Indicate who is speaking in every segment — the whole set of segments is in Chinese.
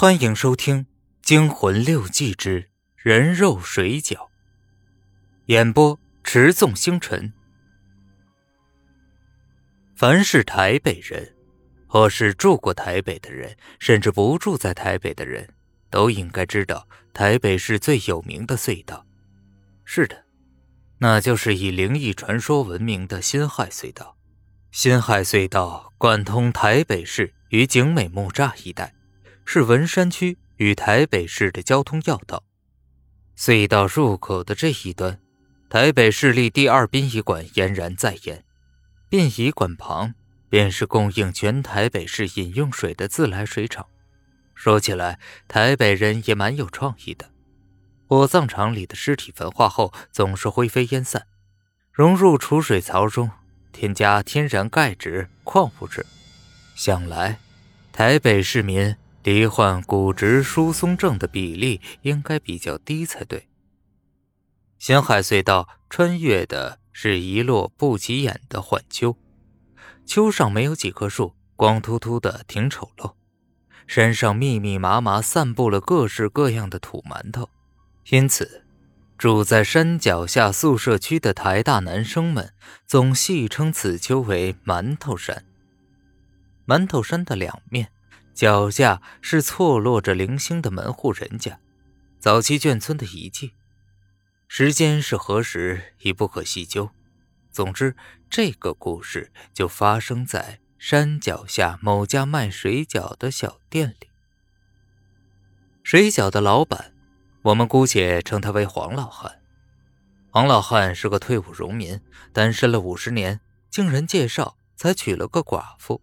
Speaker 1: 欢迎收听《惊魂六记之人肉水饺》，演播：持纵星辰。凡是台北人，或是住过台北的人，甚至不住在台北的人，都应该知道台北市最有名的隧道。是的，那就是以灵异传说闻名的辛亥隧道。辛亥隧道贯通台北市与景美木栅一带。是文山区与台北市的交通要道，隧道入口的这一端，台北市立第二殡仪馆俨然在焉。殡仪馆旁便是供应全台北市饮用水的自来水厂。说起来，台北人也蛮有创意的。火葬场里的尸体焚化后总是灰飞烟散，融入储水槽中，添加天然钙质、矿物质。想来，台北市民。罹患骨质疏松症的比例应该比较低才对。咸海隧道穿越的是一落不起眼的缓丘，丘上没有几棵树，光秃秃的，挺丑陋。山上密密麻麻散布了各式各样的土馒头，因此住在山脚下宿舍区的台大男生们总戏称此丘为“馒头山”。馒头山的两面。脚下是错落着零星的门户人家，早期眷村的遗迹。时间是何时已不可细究。总之，这个故事就发生在山脚下某家卖水饺的小店里。水饺的老板，我们姑且称他为黄老汉。黄老汉是个退伍农民，单身了五十年，经人介绍才娶了个寡妇。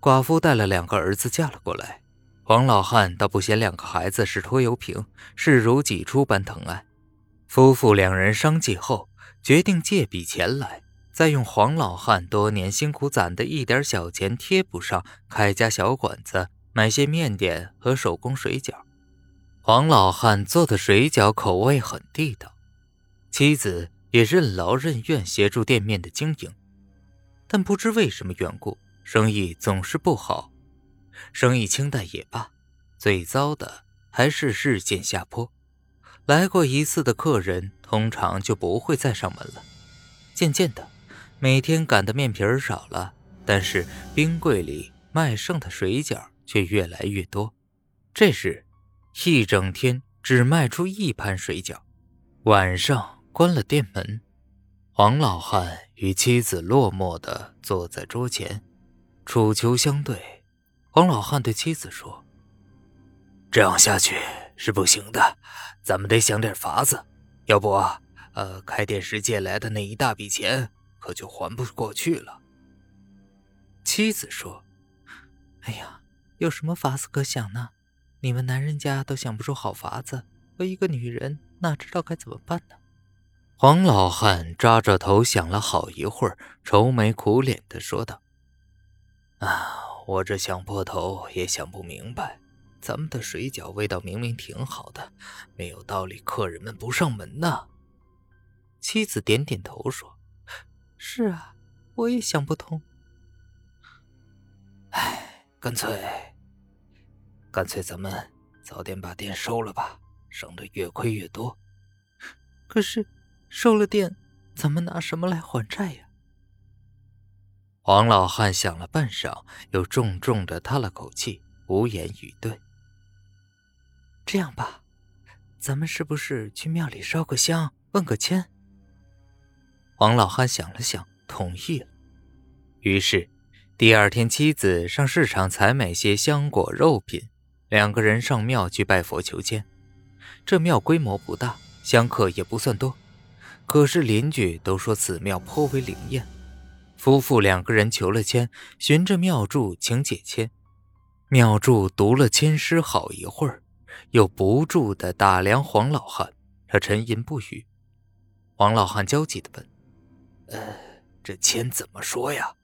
Speaker 1: 寡妇带了两个儿子嫁了过来，黄老汉倒不嫌两个孩子是拖油瓶，视如己出般疼爱。夫妇两人商计后，决定借笔钱来，再用黄老汉多年辛苦攒的一点小钱贴补上，开家小馆子，买些面点和手工水饺。黄老汉做的水饺口味很地道，妻子也任劳任怨协助店面的经营，但不知为什么缘故。生意总是不好，生意清淡也罢，最糟的还是日渐下坡。来过一次的客人通常就不会再上门了。渐渐的，每天擀的面皮儿少了，但是冰柜里卖剩的水饺却越来越多。这时，一整天只卖出一盘水饺。晚上关了店门，黄老汉与妻子落寞地坐在桌前。楚秋相对，黄老汉对妻子说：“这样下去是不行的，咱们得想点法子。要不，呃，开店时借来的那一大笔钱可就还不过去了。”妻子说：“哎呀，有什么法子可想呢？你们男人家都想不出好法子，我一个女人哪知道该怎么办呢？”黄老汉抓着头想了好一会儿，愁眉苦脸的说道。啊，我这想破头也想不明白，咱们的水饺味道明明挺好的，没有道理客人们不上门呢。妻子点点头说：“是啊，我也想不通。哎，干脆，干脆咱们早点把店收了吧，省得越亏越多。可是，收了店，咱们拿什么来还债呀？”黄老汉想了半晌，又重重的叹了口气，无言以对。这样吧，咱们是不是去庙里烧个香，问个签？黄老汉想了想，同意了。于是，第二天妻子上市场采买些香果肉品，两个人上庙去拜佛求签。这庙规模不大，香客也不算多，可是邻居都说此庙颇为灵验。夫妇两个人求了签，寻着妙祝请解签。妙祝读了签诗好一会儿，又不住的打量黄老汉，他沉吟不语。黄老汉焦急的问：“呃，这签怎么说呀？”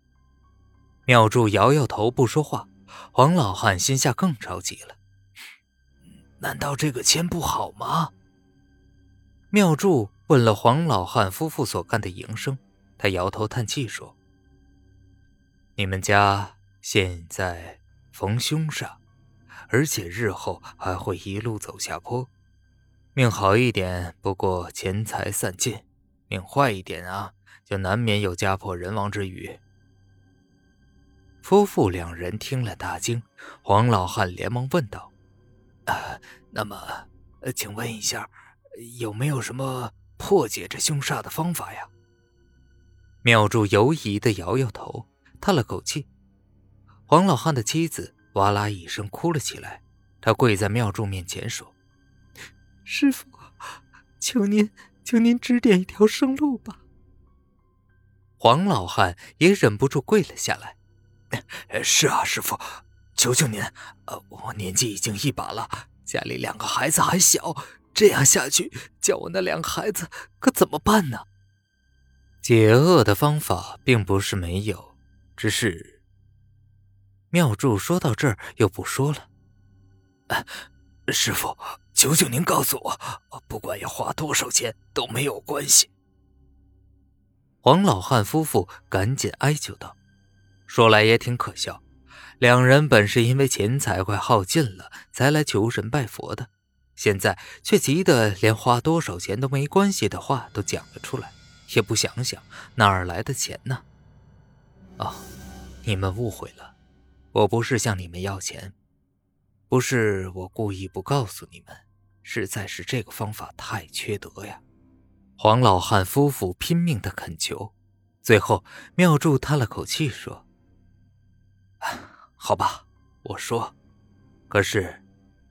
Speaker 1: 妙祝摇摇头不说话。黄老汉心下更着急了：“难道这个签不好吗？”妙祝问了黄老汉夫妇所干的营生，他摇头叹气说。你们家现在逢凶煞，而且日后还会一路走下坡。命好一点，不过钱财散尽；命坏一点啊，就难免有家破人亡之虞。夫妇两人听了大惊，黄老汉连忙问道：“啊，那么，请问一下，有没有什么破解这凶煞的方法呀？”妙祝犹疑的摇摇头，叹了口气。黄老汉的妻子哇啦一声哭了起来，他跪在庙祝面前说：“师傅，求您，求您指点一条生路吧。”黄老汉也忍不住跪了下来。是啊，师傅，求求您，呃，我年纪已经一把了，家里两个孩子还小，这样下去，叫我那两个孩子可怎么办呢？解厄的方法并不是没有，只是……妙祝说到这儿又不说了。师傅，求求您告诉我，不管要花多少钱都没有关系。黄老汉夫妇赶紧哀求道。说来也挺可笑，两人本是因为钱财快耗尽了才来求神拜佛的，现在却急得连花多少钱都没关系的话都讲了出来，也不想想哪儿来的钱呢？哦，你们误会了，我不是向你们要钱，不是我故意不告诉你们，实在是这个方法太缺德呀！黄老汉夫妇拼命的恳求，最后妙柱叹了口气说。好吧，我说，可是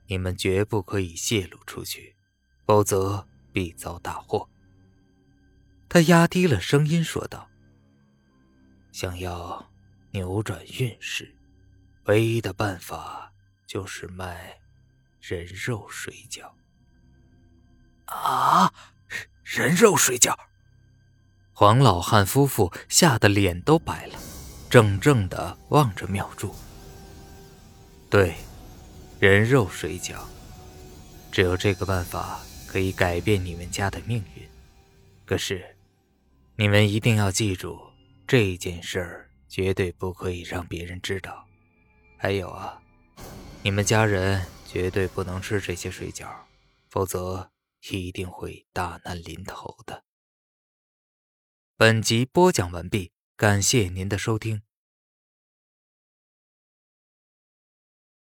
Speaker 1: 你们绝不可以泄露出去，否则必遭大祸。他压低了声音说道：“想要扭转运势，唯一的办法就是卖人肉水饺。”啊，人肉水饺！黄老汉夫妇吓得脸都白了。怔怔的望着妙祝。对，人肉水饺，只有这个办法可以改变你们家的命运。可是，你们一定要记住，这件事儿绝对不可以让别人知道。还有啊，你们家人绝对不能吃这些水饺，否则一定会大难临头的。本集播讲完毕。感谢您的收听。